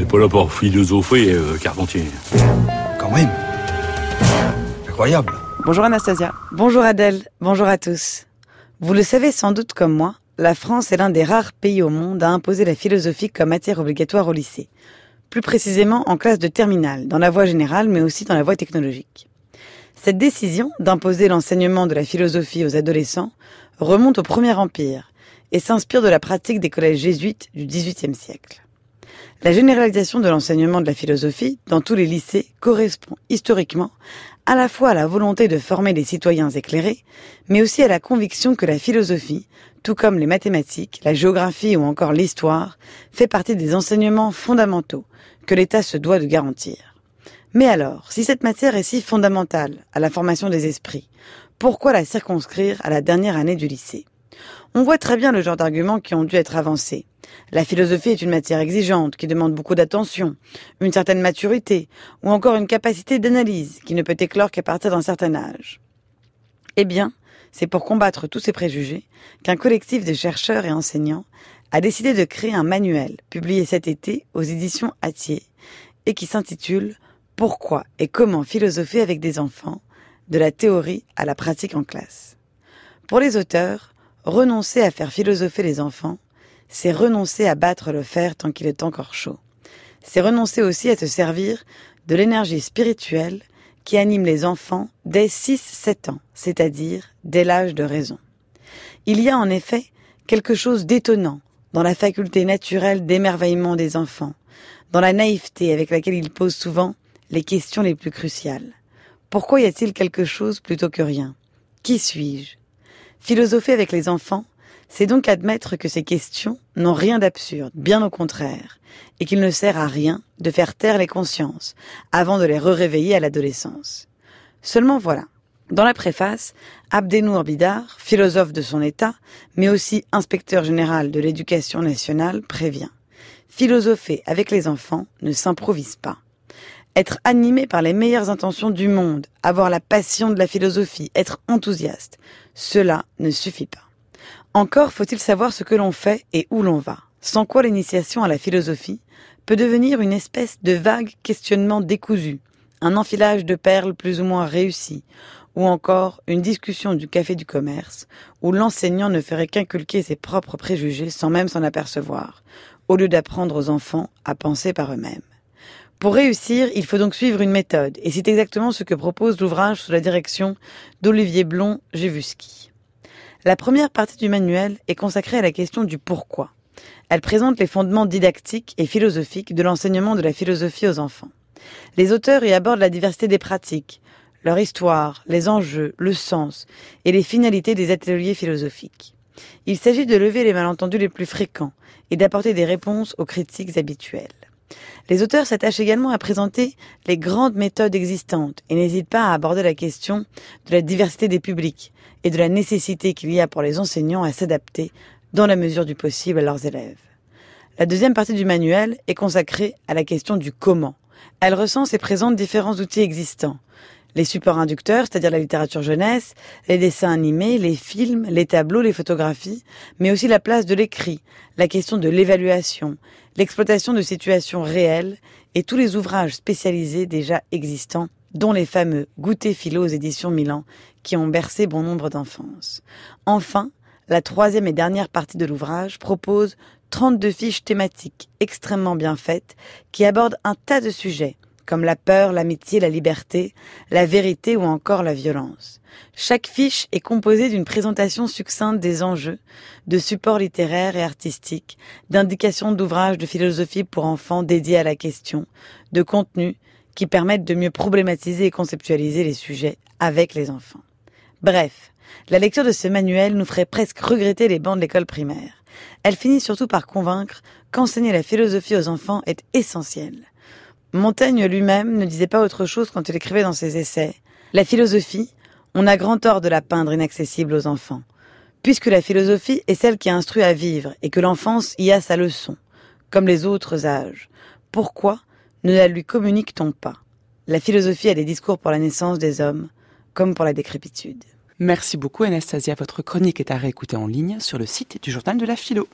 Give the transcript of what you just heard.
n'est pas là pour philosopher, euh, Carpentier. Quand même. Incroyable. Bonjour Anastasia. Bonjour Adèle. Bonjour à tous. Vous le savez sans doute comme moi, la France est l'un des rares pays au monde à imposer la philosophie comme matière obligatoire au lycée. Plus précisément en classe de terminale, dans la voie générale, mais aussi dans la voie technologique. Cette décision d'imposer l'enseignement de la philosophie aux adolescents remonte au Premier Empire et s'inspire de la pratique des collèges jésuites du XVIIIe siècle. La généralisation de l'enseignement de la philosophie dans tous les lycées correspond historiquement à la fois à la volonté de former des citoyens éclairés, mais aussi à la conviction que la philosophie, tout comme les mathématiques, la géographie ou encore l'histoire, fait partie des enseignements fondamentaux que l'État se doit de garantir. Mais alors, si cette matière est si fondamentale à la formation des esprits, pourquoi la circonscrire à la dernière année du lycée? On voit très bien le genre d'arguments qui ont dû être avancés. La philosophie est une matière exigeante qui demande beaucoup d'attention, une certaine maturité ou encore une capacité d'analyse qui ne peut éclore qu'à partir d'un certain âge. Eh bien, c'est pour combattre tous ces préjugés qu'un collectif de chercheurs et enseignants a décidé de créer un manuel publié cet été aux éditions Atier et qui s'intitule Pourquoi et comment philosopher avec des enfants, de la théorie à la pratique en classe. Pour les auteurs, renoncer à faire philosopher les enfants c'est renoncer à battre le fer tant qu'il est encore chaud. C'est renoncer aussi à se servir de l'énergie spirituelle qui anime les enfants dès 6-7 ans, c'est-à-dire dès l'âge de raison. Il y a en effet quelque chose d'étonnant dans la faculté naturelle d'émerveillement des enfants, dans la naïveté avec laquelle ils posent souvent les questions les plus cruciales. Pourquoi y a-t-il quelque chose plutôt que rien? Qui suis-je? Philosopher avec les enfants, c'est donc admettre que ces questions n'ont rien d'absurde, bien au contraire, et qu'il ne sert à rien de faire taire les consciences avant de les réveiller à l'adolescence. Seulement voilà. Dans la préface, Abdenour Bidar, philosophe de son état, mais aussi inspecteur général de l'éducation nationale, prévient. Philosopher avec les enfants ne s'improvise pas. Être animé par les meilleures intentions du monde, avoir la passion de la philosophie, être enthousiaste, cela ne suffit pas. Encore faut-il savoir ce que l'on fait et où l'on va, sans quoi l'initiation à la philosophie peut devenir une espèce de vague questionnement décousu, un enfilage de perles plus ou moins réussi, ou encore une discussion du café du commerce, où l'enseignant ne ferait qu'inculquer ses propres préjugés sans même s'en apercevoir, au lieu d'apprendre aux enfants à penser par eux-mêmes. Pour réussir, il faut donc suivre une méthode, et c'est exactement ce que propose l'ouvrage sous la direction d'Olivier Blond-Jévusky. La première partie du manuel est consacrée à la question du pourquoi. Elle présente les fondements didactiques et philosophiques de l'enseignement de la philosophie aux enfants. Les auteurs y abordent la diversité des pratiques, leur histoire, les enjeux, le sens et les finalités des ateliers philosophiques. Il s'agit de lever les malentendus les plus fréquents et d'apporter des réponses aux critiques habituelles. Les auteurs s'attachent également à présenter les grandes méthodes existantes et n'hésitent pas à aborder la question de la diversité des publics et de la nécessité qu'il y a pour les enseignants à s'adapter dans la mesure du possible à leurs élèves. La deuxième partie du manuel est consacrée à la question du comment. Elle recense et présente différents outils existants. Les supports inducteurs, c'est-à-dire la littérature jeunesse, les dessins animés, les films, les tableaux, les photographies, mais aussi la place de l'écrit, la question de l'évaluation, l'exploitation de situations réelles et tous les ouvrages spécialisés déjà existants, dont les fameux Goûter philo aux éditions Milan, qui ont bercé bon nombre d'enfances. Enfin, la troisième et dernière partie de l'ouvrage propose 32 fiches thématiques extrêmement bien faites qui abordent un tas de sujets comme la peur, l'amitié, la liberté, la vérité ou encore la violence. Chaque fiche est composée d'une présentation succincte des enjeux, de supports littéraires et artistiques, d'indications d'ouvrages de philosophie pour enfants dédiés à la question, de contenus qui permettent de mieux problématiser et conceptualiser les sujets avec les enfants. Bref, la lecture de ce manuel nous ferait presque regretter les bancs de l'école primaire. Elle finit surtout par convaincre qu'enseigner la philosophie aux enfants est essentiel. Montaigne lui-même ne disait pas autre chose quand il écrivait dans ses essais. La philosophie, on a grand tort de la peindre inaccessible aux enfants, puisque la philosophie est celle qui instruit à vivre et que l'enfance y a sa leçon, comme les autres âges. Pourquoi ne la lui communique-t-on pas? La philosophie a des discours pour la naissance des hommes, comme pour la décrépitude. Merci beaucoup Anastasia. Votre chronique est à réécouter en ligne sur le site du journal de la philo.